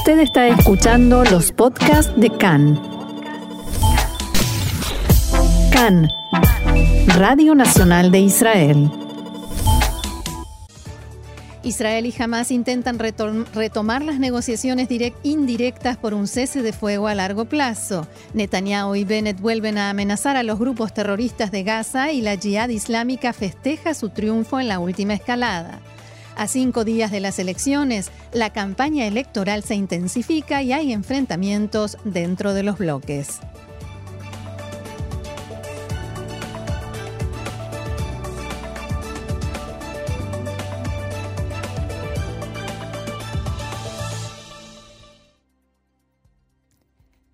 Usted está escuchando los podcasts de CAN. CAN, Radio Nacional de Israel. Israel y Hamas intentan retomar las negociaciones indirectas por un cese de fuego a largo plazo. Netanyahu y Bennett vuelven a amenazar a los grupos terroristas de Gaza y la Jihad Islámica festeja su triunfo en la última escalada. A cinco días de las elecciones, la campaña electoral se intensifica y hay enfrentamientos dentro de los bloques.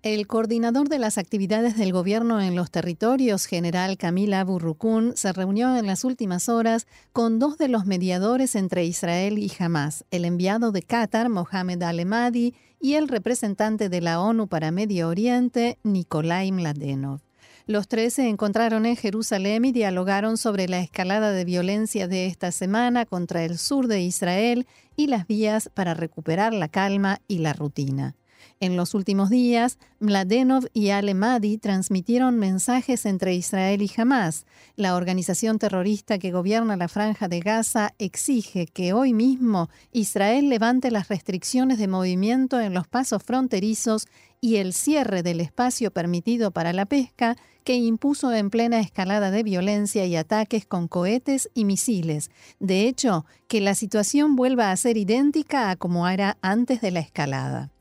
El coordinador de las actividades del gobierno en los territorios, general Camila Burrukun, se reunió en las últimas horas con dos de los mediadores entre Israel y Hamas, el enviado de Qatar, Mohamed Al-Emadi, y el representante de la ONU para Medio Oriente, Nikolai Mladenov. Los tres se encontraron en Jerusalén y dialogaron sobre la escalada de violencia de esta semana contra el sur de Israel y las vías para recuperar la calma y la rutina. En los últimos días, Mladenov y Al-Emadi transmitieron mensajes entre Israel y Hamas. La organización terrorista que gobierna la franja de Gaza exige que hoy mismo Israel levante las restricciones de movimiento en los pasos fronterizos y el cierre del espacio permitido para la pesca que impuso en plena escalada de violencia y ataques con cohetes y misiles. De hecho, que la situación vuelva a ser idéntica a como era antes de la escalada.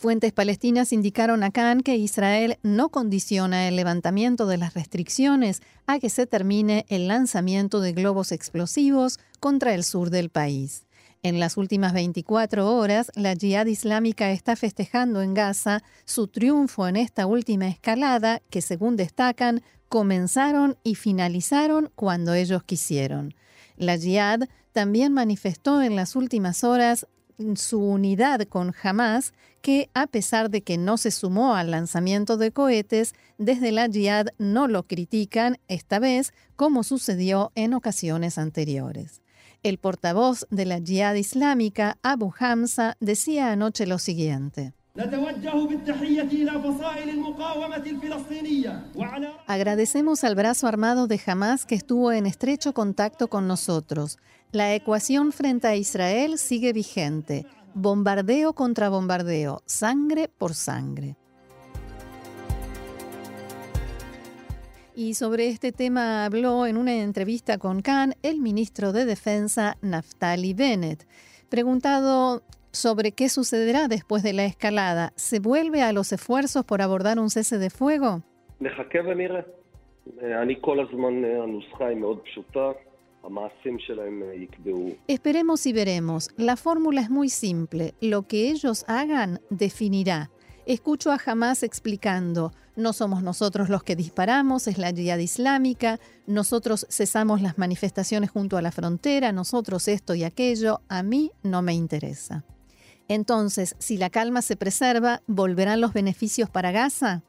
Fuentes palestinas indicaron a Khan que Israel no condiciona el levantamiento de las restricciones a que se termine el lanzamiento de globos explosivos contra el sur del país. En las últimas 24 horas, la Jihad Islámica está festejando en Gaza su triunfo en esta última escalada que, según destacan, comenzaron y finalizaron cuando ellos quisieron. La Jihad también manifestó en las últimas horas su unidad con Hamas, que a pesar de que no se sumó al lanzamiento de cohetes, desde la Jihad no lo critican, esta vez como sucedió en ocasiones anteriores. El portavoz de la Jihad Islámica, Abu Hamza, decía anoche lo siguiente. Agradecemos al brazo armado de Hamas que estuvo en estrecho contacto con nosotros. La ecuación frente a Israel sigue vigente. Bombardeo contra bombardeo, sangre por sangre. Y sobre este tema habló en una entrevista con Khan el ministro de Defensa Naftali Bennett. Preguntado sobre qué sucederá después de la escalada, ¿se vuelve a los esfuerzos por abordar un cese de fuego? Esperemos y veremos. La fórmula es muy simple. Lo que ellos hagan definirá. Escucho a Hamas explicando, no somos nosotros los que disparamos, es la yihad islámica, nosotros cesamos las manifestaciones junto a la frontera, nosotros esto y aquello, a mí no me interesa. Entonces, si la calma se preserva, ¿volverán los beneficios para Gaza?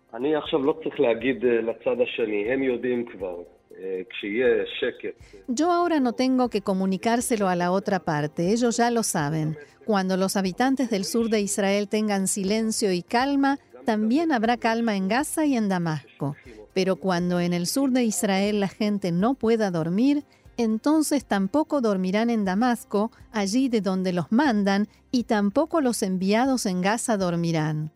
Yo ahora no tengo que comunicárselo a la otra parte, ellos ya lo saben. Cuando los habitantes del sur de Israel tengan silencio y calma, también habrá calma en Gaza y en Damasco. Pero cuando en el sur de Israel la gente no pueda dormir, entonces tampoco dormirán en Damasco, allí de donde los mandan, y tampoco los enviados en Gaza dormirán.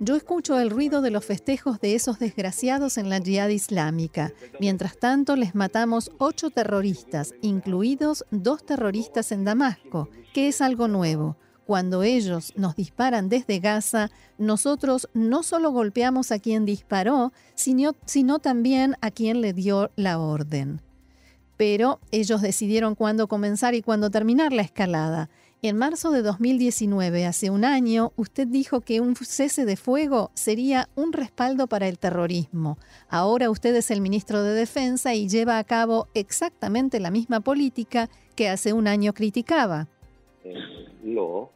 Yo escucho el ruido de los festejos de esos desgraciados en la Jihad Islámica. Mientras tanto, les matamos ocho terroristas, incluidos dos terroristas en Damasco, que es algo nuevo. Cuando ellos nos disparan desde Gaza, nosotros no solo golpeamos a quien disparó, sino, sino también a quien le dio la orden pero ellos decidieron cuándo comenzar y cuándo terminar la escalada. En marzo de 2019, hace un año, usted dijo que un cese de fuego sería un respaldo para el terrorismo. Ahora usted es el ministro de Defensa y lleva a cabo exactamente la misma política que hace un año criticaba. No,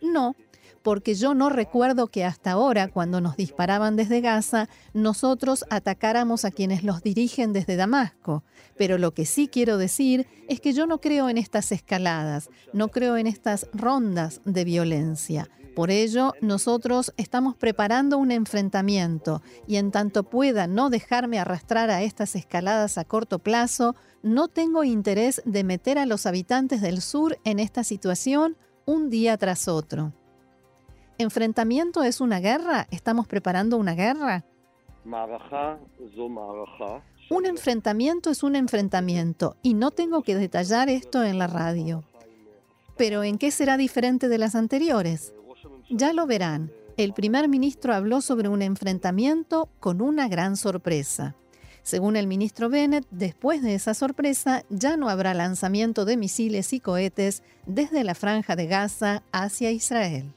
no, porque yo no recuerdo que hasta ahora, cuando nos disparaban desde Gaza, nosotros atacáramos a quienes los dirigen desde Damasco. Pero lo que sí quiero decir es que yo no creo en estas escaladas, no creo en estas rondas de violencia. Por ello, nosotros estamos preparando un enfrentamiento y en tanto pueda no dejarme arrastrar a estas escaladas a corto plazo, no tengo interés de meter a los habitantes del sur en esta situación un día tras otro. ¿Enfrentamiento es una guerra? ¿Estamos preparando una guerra? Un enfrentamiento es un enfrentamiento y no tengo que detallar esto en la radio. Pero ¿en qué será diferente de las anteriores? Ya lo verán. El primer ministro habló sobre un enfrentamiento con una gran sorpresa. Según el ministro Bennett, después de esa sorpresa ya no habrá lanzamiento de misiles y cohetes desde la franja de Gaza hacia Israel.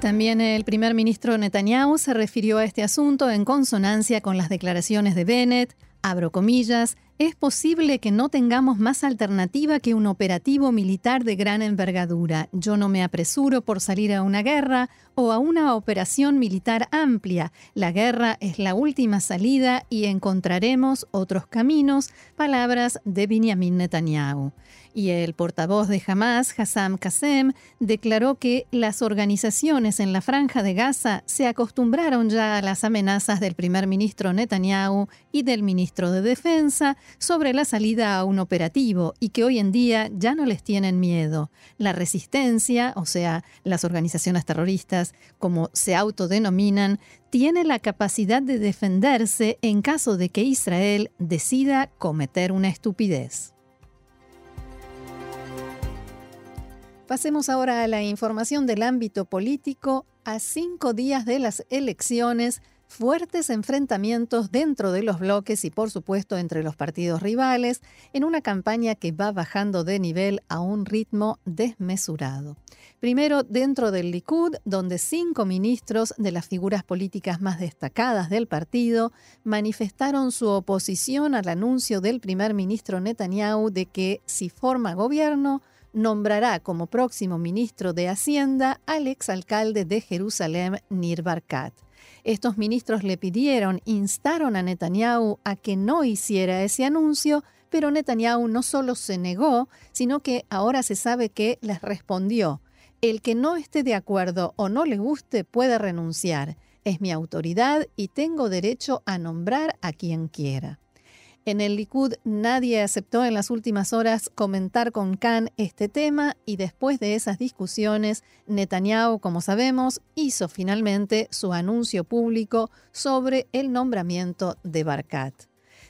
También el primer ministro Netanyahu se refirió a este asunto en consonancia con las declaraciones de Bennett, abro comillas, es posible que no tengamos más alternativa que un operativo militar de gran envergadura. Yo no me apresuro por salir a una guerra o a una operación militar amplia. La guerra es la última salida y encontraremos otros caminos. Palabras de Benjamin Netanyahu. Y el portavoz de Hamas, Hassam Qasem, declaró que las organizaciones en la franja de Gaza se acostumbraron ya a las amenazas del primer ministro Netanyahu y del ministro de Defensa sobre la salida a un operativo y que hoy en día ya no les tienen miedo. La resistencia, o sea, las organizaciones terroristas, como se autodenominan, tiene la capacidad de defenderse en caso de que Israel decida cometer una estupidez. Pasemos ahora a la información del ámbito político. A cinco días de las elecciones, fuertes enfrentamientos dentro de los bloques y por supuesto entre los partidos rivales en una campaña que va bajando de nivel a un ritmo desmesurado. Primero dentro del Likud, donde cinco ministros de las figuras políticas más destacadas del partido manifestaron su oposición al anuncio del primer ministro Netanyahu de que si forma gobierno, nombrará como próximo ministro de Hacienda al exalcalde de Jerusalén, Nir Barkat. Estos ministros le pidieron, instaron a Netanyahu a que no hiciera ese anuncio, pero Netanyahu no solo se negó, sino que ahora se sabe que les respondió, el que no esté de acuerdo o no le guste puede renunciar. Es mi autoridad y tengo derecho a nombrar a quien quiera. En el Likud nadie aceptó en las últimas horas comentar con Khan este tema y después de esas discusiones, Netanyahu, como sabemos, hizo finalmente su anuncio público sobre el nombramiento de Barkat.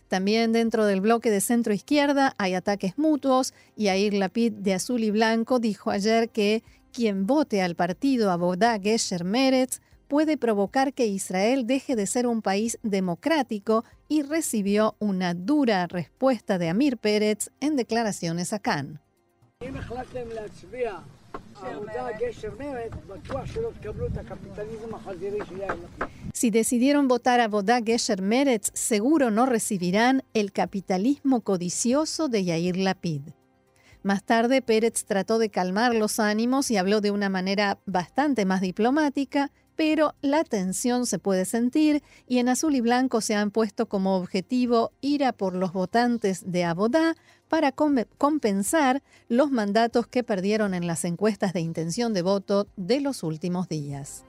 También dentro del bloque de centro izquierda hay ataques mutuos y Air Lapid de azul y blanco dijo ayer que quien vote al partido Abodá Gesher Meretz puede provocar que Israel deje de ser un país democrático y recibió una dura respuesta de Amir Pérez en declaraciones a Cannes. Si decidieron votar a Bodá Gesher Meretz, seguro no recibirán el capitalismo codicioso de Yair Lapid. Más tarde, Pérez trató de calmar los ánimos y habló de una manera bastante más diplomática, pero la tensión se puede sentir y en azul y blanco se han puesto como objetivo ir a por los votantes de Abodá para compensar los mandatos que perdieron en las encuestas de intención de voto de los últimos días.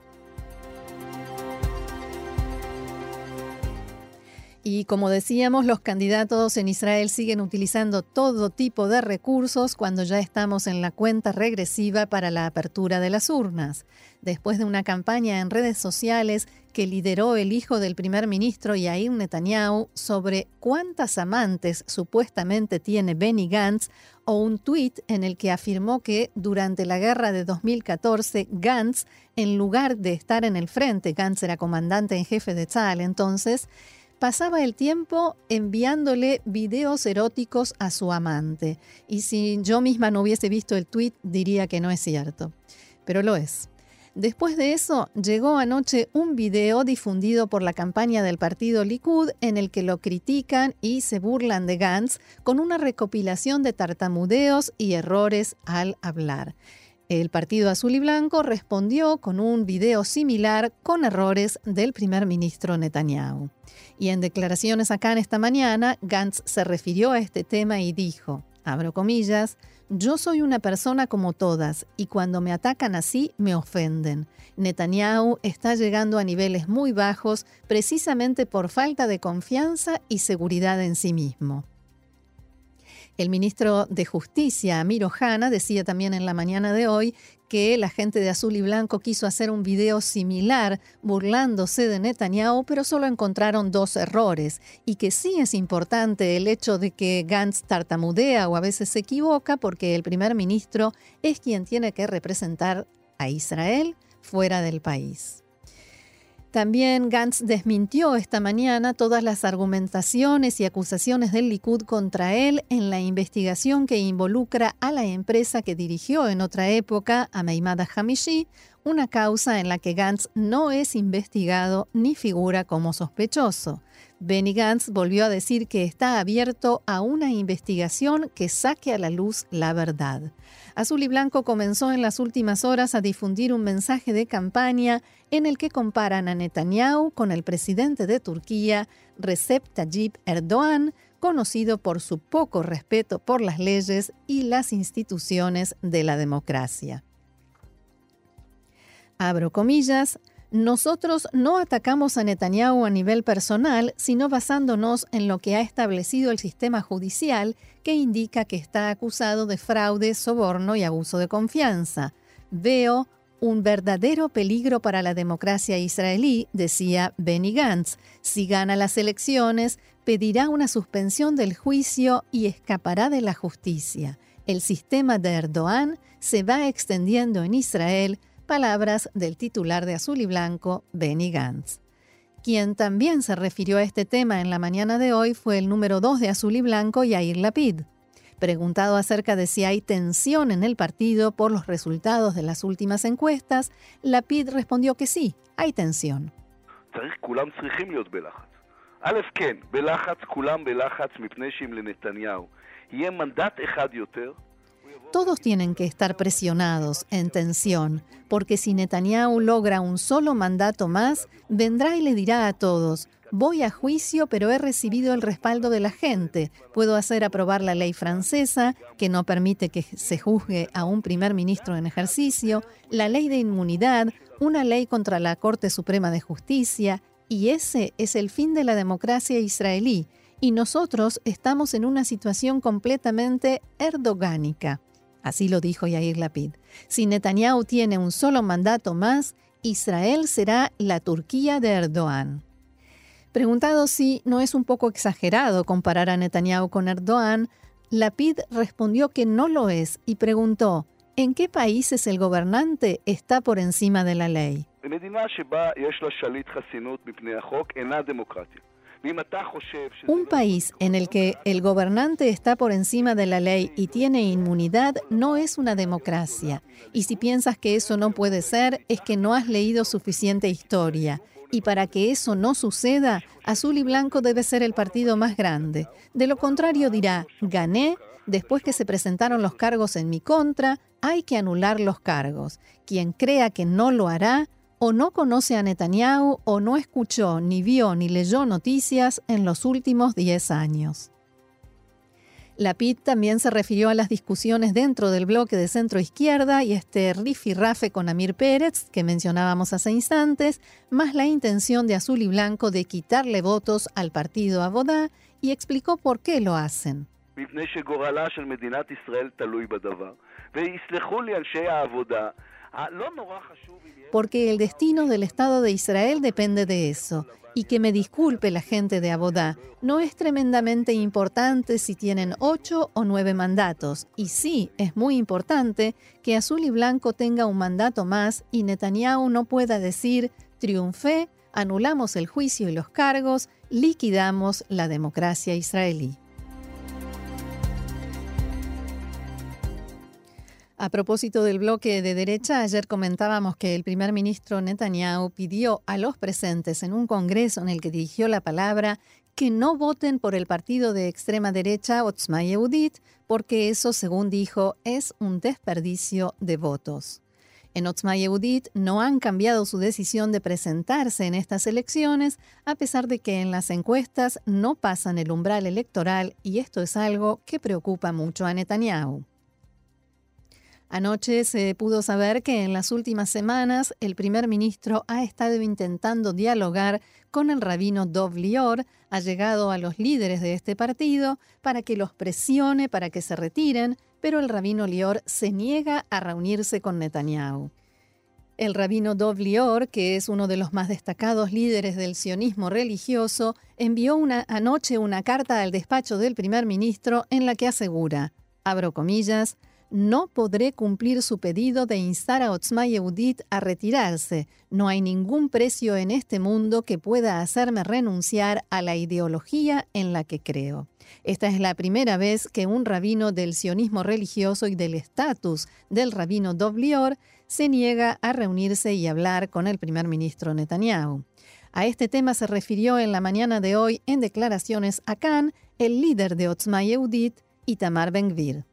Y como decíamos, los candidatos en Israel siguen utilizando todo tipo de recursos cuando ya estamos en la cuenta regresiva para la apertura de las urnas. Después de una campaña en redes sociales que lideró el hijo del primer ministro Yair Netanyahu sobre cuántas amantes supuestamente tiene Benny Gantz, o un tuit en el que afirmó que durante la guerra de 2014 Gantz, en lugar de estar en el frente, Gantz era comandante en jefe de Tzal entonces, pasaba el tiempo enviándole videos eróticos a su amante. Y si yo misma no hubiese visto el tweet, diría que no es cierto. Pero lo es. Después de eso, llegó anoche un video difundido por la campaña del partido Likud en el que lo critican y se burlan de Gantz con una recopilación de tartamudeos y errores al hablar. El Partido Azul y Blanco respondió con un video similar con errores del primer ministro Netanyahu. Y en declaraciones acá en esta mañana, Gantz se refirió a este tema y dijo, abro comillas, yo soy una persona como todas y cuando me atacan así me ofenden. Netanyahu está llegando a niveles muy bajos precisamente por falta de confianza y seguridad en sí mismo. El ministro de Justicia, Amir Ohana, decía también en la mañana de hoy que la gente de Azul y Blanco quiso hacer un video similar burlándose de Netanyahu, pero solo encontraron dos errores y que sí es importante el hecho de que Gantz tartamudea o a veces se equivoca porque el primer ministro es quien tiene que representar a Israel fuera del país. También Gantz desmintió esta mañana todas las argumentaciones y acusaciones del Likud contra él en la investigación que involucra a la empresa que dirigió en otra época, a Meimada Hamishi, una causa en la que Gantz no es investigado ni figura como sospechoso. Benny Gantz volvió a decir que está abierto a una investigación que saque a la luz la verdad. Azul y Blanco comenzó en las últimas horas a difundir un mensaje de campaña en el que comparan a Netanyahu con el presidente de Turquía, Recep Tayyip Erdogan, conocido por su poco respeto por las leyes y las instituciones de la democracia. Abro comillas, nosotros no atacamos a Netanyahu a nivel personal, sino basándonos en lo que ha establecido el sistema judicial, que indica que está acusado de fraude, soborno y abuso de confianza. Veo un verdadero peligro para la democracia israelí, decía Benny Gantz. Si gana las elecciones, pedirá una suspensión del juicio y escapará de la justicia. El sistema de Erdogan se va extendiendo en Israel palabras del titular de Azul y Blanco, Benny Gantz. Quien también se refirió a este tema en la mañana de hoy fue el número 2 de Azul y Blanco, Yair Lapid. Preguntado acerca de si hay tensión en el partido por los resultados de las últimas encuestas, Lapid respondió que sí, hay tensión. Todos tienen que estar presionados, en tensión, porque si Netanyahu logra un solo mandato más, vendrá y le dirá a todos, voy a juicio pero he recibido el respaldo de la gente, puedo hacer aprobar la ley francesa que no permite que se juzgue a un primer ministro en ejercicio, la ley de inmunidad, una ley contra la Corte Suprema de Justicia, y ese es el fin de la democracia israelí, y nosotros estamos en una situación completamente erdogánica. Así lo dijo Yair Lapid. Si Netanyahu tiene un solo mandato más, Israel será la Turquía de Erdogan. Preguntado si no es un poco exagerado comparar a Netanyahu con Erdogan, Lapid respondió que no lo es y preguntó, ¿en qué países el gobernante está por encima de la ley? Un país en el que el gobernante está por encima de la ley y tiene inmunidad no es una democracia. Y si piensas que eso no puede ser, es que no has leído suficiente historia. Y para que eso no suceda, Azul y Blanco debe ser el partido más grande. De lo contrario dirá, gané, después que se presentaron los cargos en mi contra, hay que anular los cargos. Quien crea que no lo hará, o no conoce a Netanyahu o no escuchó, ni vio, ni leyó noticias en los últimos 10 años. Lapid también se refirió a las discusiones dentro del bloque de centro izquierda y este rifirrafe con Amir Pérez, que mencionábamos hace instantes, más la intención de Azul y Blanco de quitarle votos al partido Abodá y explicó por qué lo hacen. Porque el destino del Estado de Israel depende de eso. Y que me disculpe la gente de Abodá, no es tremendamente importante si tienen ocho o nueve mandatos. Y sí, es muy importante que Azul y Blanco tenga un mandato más y Netanyahu no pueda decir, triunfé, anulamos el juicio y los cargos, liquidamos la democracia israelí. A propósito del bloque de derecha, ayer comentábamos que el primer ministro Netanyahu pidió a los presentes en un congreso en el que dirigió la palabra que no voten por el partido de extrema derecha Otzma Yehudit, porque eso, según dijo, es un desperdicio de votos. En Otzma Yehudit no han cambiado su decisión de presentarse en estas elecciones, a pesar de que en las encuestas no pasan el umbral electoral y esto es algo que preocupa mucho a Netanyahu. Anoche se pudo saber que en las últimas semanas el primer ministro ha estado intentando dialogar con el rabino Dov Lior, ha llegado a los líderes de este partido para que los presione para que se retiren, pero el rabino Lior se niega a reunirse con Netanyahu. El rabino Dov Lior, que es uno de los más destacados líderes del sionismo religioso, envió anoche una carta al despacho del primer ministro en la que asegura, abro comillas, no podré cumplir su pedido de instar a Otzma Yehudit a retirarse. No hay ningún precio en este mundo que pueda hacerme renunciar a la ideología en la que creo. Esta es la primera vez que un rabino del sionismo religioso y del estatus del rabino Doblior se niega a reunirse y hablar con el primer ministro Netanyahu. A este tema se refirió en la mañana de hoy en declaraciones a Khan el líder de Otzma Yehudit, Itamar Ben-Gvir.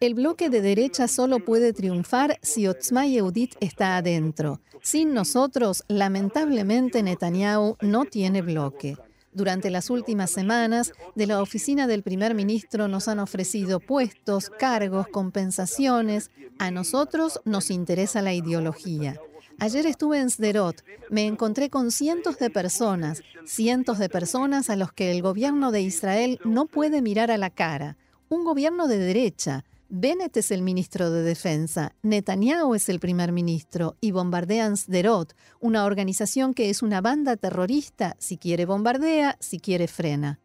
El bloque de derecha solo puede triunfar si Otzma Yehudit está adentro. Sin nosotros, lamentablemente Netanyahu no tiene bloque. Durante las últimas semanas, de la oficina del primer ministro nos han ofrecido puestos, cargos, compensaciones. A nosotros nos interesa la ideología. Ayer estuve en Sderot. Me encontré con cientos de personas, cientos de personas a los que el gobierno de Israel no puede mirar a la cara. Un gobierno de derecha. Bennett es el ministro de Defensa, Netanyahu es el primer ministro y bombardean Sderot, una organización que es una banda terrorista, si quiere bombardea, si quiere frena.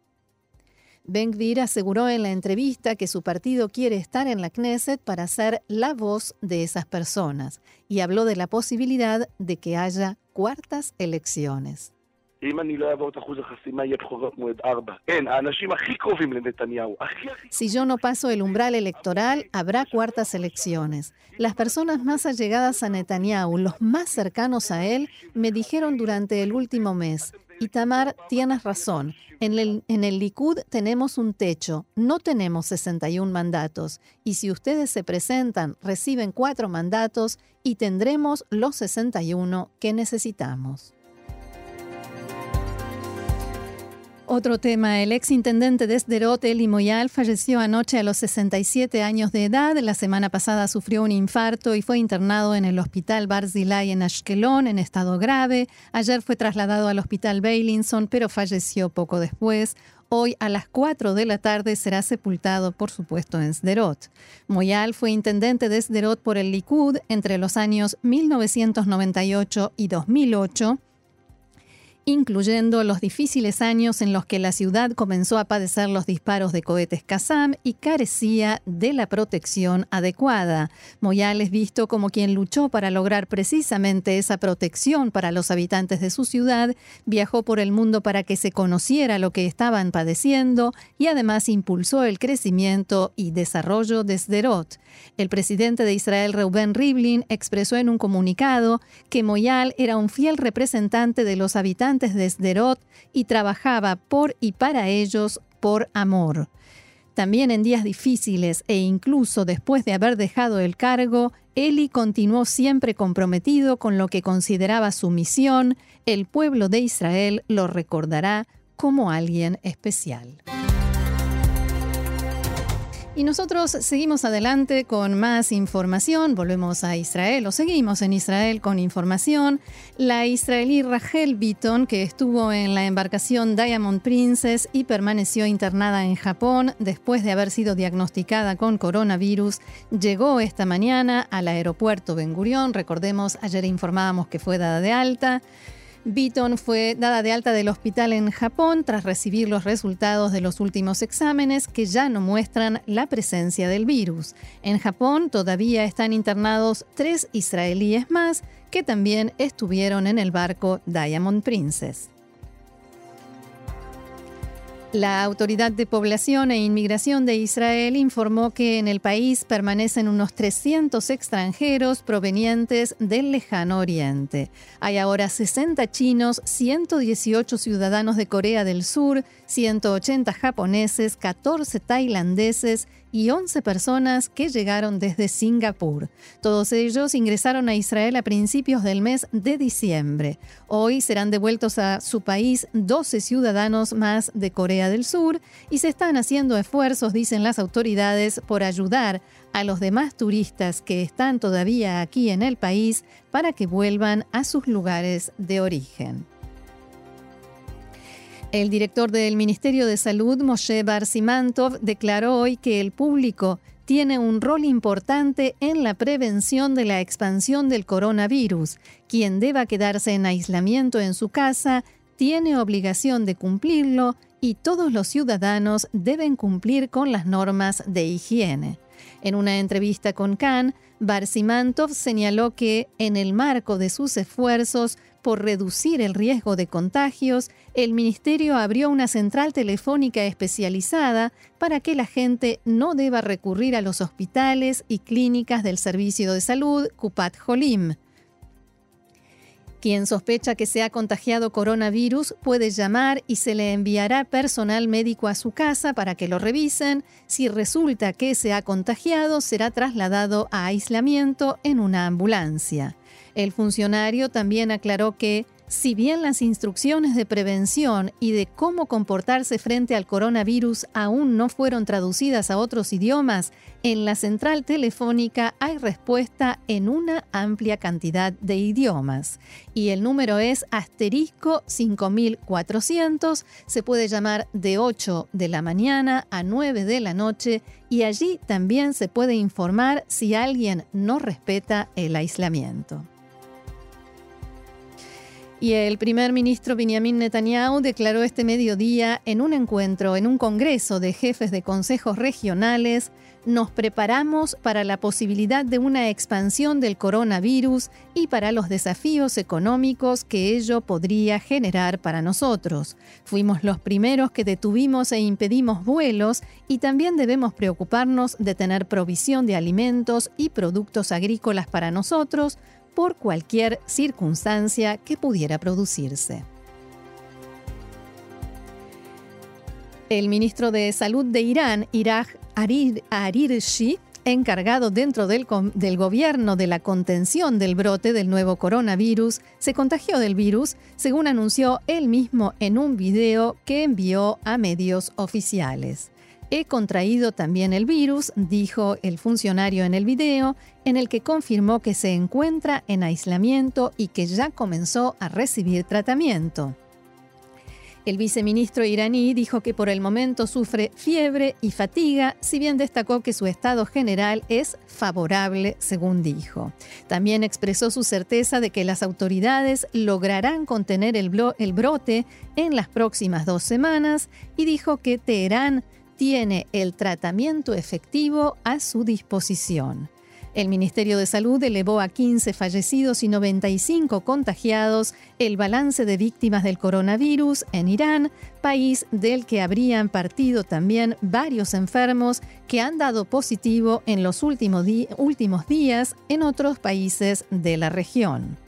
Ben Gvir aseguró en la entrevista que su partido quiere estar en la Knesset para ser la voz de esas personas y habló de la posibilidad de que haya cuartas elecciones. Si yo no paso el umbral electoral, habrá cuartas elecciones. Las personas más allegadas a Netanyahu, los más cercanos a él, me dijeron durante el último mes, Itamar, tienes razón. En el, en el Likud tenemos un techo, no tenemos 61 mandatos. Y si ustedes se presentan, reciben cuatro mandatos y tendremos los 61 que necesitamos. Otro tema, el ex intendente de Sderot, Eli Moyal, falleció anoche a los 67 años de edad. La semana pasada sufrió un infarto y fue internado en el hospital Barzilay en Ashkelon en estado grave. Ayer fue trasladado al hospital Beilinson, pero falleció poco después. Hoy a las 4 de la tarde será sepultado, por supuesto, en Sderot. Moyal fue intendente de Sderot por el Likud entre los años 1998 y 2008 incluyendo los difíciles años en los que la ciudad comenzó a padecer los disparos de cohetes Qassam y carecía de la protección adecuada. Moyal es visto como quien luchó para lograr precisamente esa protección para los habitantes de su ciudad, viajó por el mundo para que se conociera lo que estaban padeciendo y además impulsó el crecimiento y desarrollo de Sderot. El presidente de Israel, Reuben Rivlin, expresó en un comunicado que Moyal era un fiel representante de los habitantes de Sderot y trabajaba por y para ellos por amor. También en días difíciles e incluso después de haber dejado el cargo, Eli continuó siempre comprometido con lo que consideraba su misión. El pueblo de Israel lo recordará como alguien especial. Y nosotros seguimos adelante con más información, volvemos a Israel o seguimos en Israel con información. La israelí Rachel Beaton, que estuvo en la embarcación Diamond Princess y permaneció internada en Japón después de haber sido diagnosticada con coronavirus, llegó esta mañana al aeropuerto Ben Gurión. Recordemos, ayer informábamos que fue dada de alta. Beaton fue dada de alta del hospital en Japón tras recibir los resultados de los últimos exámenes que ya no muestran la presencia del virus. En Japón todavía están internados tres israelíes más que también estuvieron en el barco Diamond Princess. La Autoridad de Población e Inmigración de Israel informó que en el país permanecen unos 300 extranjeros provenientes del lejano oriente. Hay ahora 60 chinos, 118 ciudadanos de Corea del Sur, 180 japoneses, 14 tailandeses y 11 personas que llegaron desde Singapur. Todos ellos ingresaron a Israel a principios del mes de diciembre. Hoy serán devueltos a su país 12 ciudadanos más de Corea del Sur y se están haciendo esfuerzos, dicen las autoridades, por ayudar a los demás turistas que están todavía aquí en el país para que vuelvan a sus lugares de origen. El director del Ministerio de Salud, Moshe Barsimantov, declaró hoy que el público tiene un rol importante en la prevención de la expansión del coronavirus. Quien deba quedarse en aislamiento en su casa tiene obligación de cumplirlo y todos los ciudadanos deben cumplir con las normas de higiene. En una entrevista con Khan, Barsimantov señaló que, en el marco de sus esfuerzos por reducir el riesgo de contagios, el Ministerio abrió una central telefónica especializada para que la gente no deba recurrir a los hospitales y clínicas del Servicio de Salud Kupat Jolim. Quien sospecha que se ha contagiado coronavirus puede llamar y se le enviará personal médico a su casa para que lo revisen. Si resulta que se ha contagiado, será trasladado a aislamiento en una ambulancia. El funcionario también aclaró que si bien las instrucciones de prevención y de cómo comportarse frente al coronavirus aún no fueron traducidas a otros idiomas, en la central telefónica hay respuesta en una amplia cantidad de idiomas. Y el número es asterisco 5400, se puede llamar de 8 de la mañana a 9 de la noche y allí también se puede informar si alguien no respeta el aislamiento. Y el primer ministro Benjamin Netanyahu declaró este mediodía en un encuentro en un congreso de jefes de consejos regionales, nos preparamos para la posibilidad de una expansión del coronavirus y para los desafíos económicos que ello podría generar para nosotros. Fuimos los primeros que detuvimos e impedimos vuelos y también debemos preocuparnos de tener provisión de alimentos y productos agrícolas para nosotros, por cualquier circunstancia que pudiera producirse. El ministro de Salud de Irán, Iraj Arirshi, encargado dentro del, del, gobierno de la contención del brote del nuevo coronavirus, se contagió del virus, según anunció él mismo en un video que envió a medios oficiales. He contraído también el virus, dijo el funcionario en el video, en el que confirmó que se encuentra en aislamiento y que ya comenzó a recibir tratamiento. El viceministro iraní dijo que por el momento sufre fiebre y fatiga, si bien destacó que su estado general es favorable, según dijo. También expresó su certeza de que las autoridades lograrán contener el, el brote en las próximas dos semanas y dijo que Teherán tiene el tratamiento efectivo a su disposición. El Ministerio de Salud elevó a 15 fallecidos y 95 contagiados el balance de víctimas del coronavirus en Irán, país del que habrían partido también varios enfermos que han dado positivo en los últimos, últimos días en otros países de la región.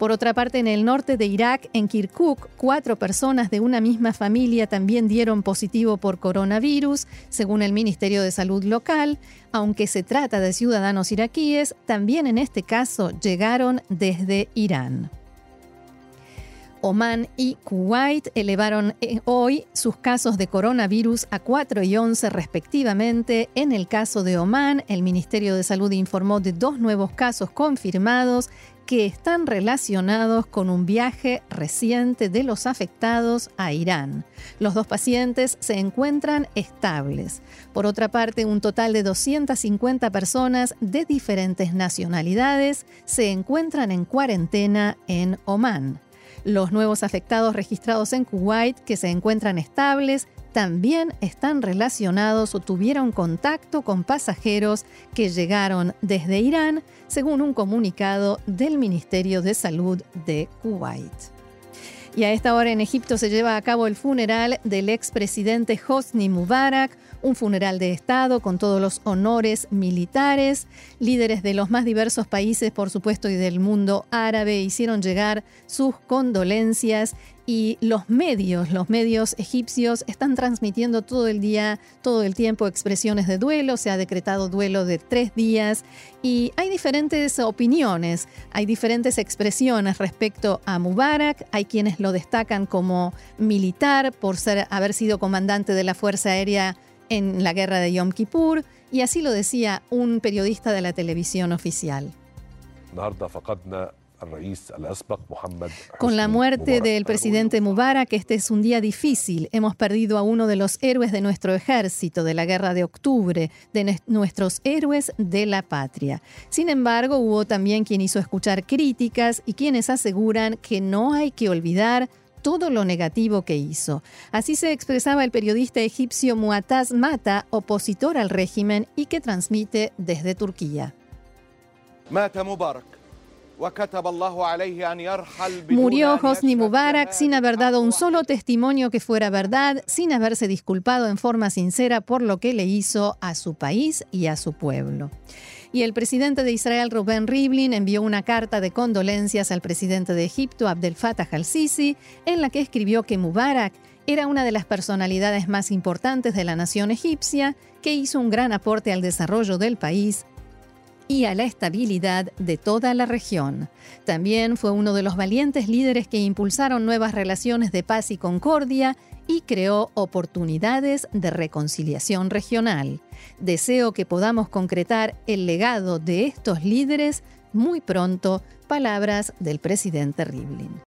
Por otra parte, en el norte de Irak, en Kirkuk, cuatro personas de una misma familia también dieron positivo por coronavirus, según el Ministerio de Salud local. Aunque se trata de ciudadanos iraquíes, también en este caso llegaron desde Irán. Oman y Kuwait elevaron eh, hoy sus casos de coronavirus a 4 y 11 respectivamente. En el caso de Oman, el Ministerio de Salud informó de dos nuevos casos confirmados que están relacionados con un viaje reciente de los afectados a Irán. Los dos pacientes se encuentran estables. Por otra parte, un total de 250 personas de diferentes nacionalidades se encuentran en cuarentena en Omán. Los nuevos afectados registrados en Kuwait, que se encuentran estables, también están relacionados o tuvieron contacto con pasajeros que llegaron desde Irán, según un comunicado del Ministerio de Salud de Kuwait. Y a esta hora en Egipto se lleva a cabo el funeral del expresidente Hosni Mubarak, un funeral de Estado con todos los honores militares. Líderes de los más diversos países, por supuesto, y del mundo árabe hicieron llegar sus condolencias y los medios, los medios egipcios están transmitiendo todo el día, todo el tiempo expresiones de duelo, se ha decretado duelo de tres días y hay diferentes opiniones, hay diferentes expresiones respecto a Mubarak, hay quienes lo destacan como militar por haber sido comandante de la Fuerza Aérea en la guerra de Yom Kippur y así lo decía un periodista de la televisión oficial. Con la muerte del presidente Mubarak, este es un día difícil. Hemos perdido a uno de los héroes de nuestro ejército, de la guerra de octubre, de nuestros héroes de la patria. Sin embargo, hubo también quien hizo escuchar críticas y quienes aseguran que no hay que olvidar todo lo negativo que hizo. Así se expresaba el periodista egipcio Muataz Mata, opositor al régimen y que transmite desde Turquía. Murió Hosni Mubarak sin haber dado un solo testimonio que fuera verdad, sin haberse disculpado en forma sincera por lo que le hizo a su país y a su pueblo. Y el presidente de Israel, Rubén Rivlin, envió una carta de condolencias al presidente de Egipto, Abdel Fattah al-Sisi, en la que escribió que Mubarak era una de las personalidades más importantes de la nación egipcia, que hizo un gran aporte al desarrollo del país y a la estabilidad de toda la región. También fue uno de los valientes líderes que impulsaron nuevas relaciones de paz y concordia y creó oportunidades de reconciliación regional. Deseo que podamos concretar el legado de estos líderes muy pronto, palabras del presidente Rivlin.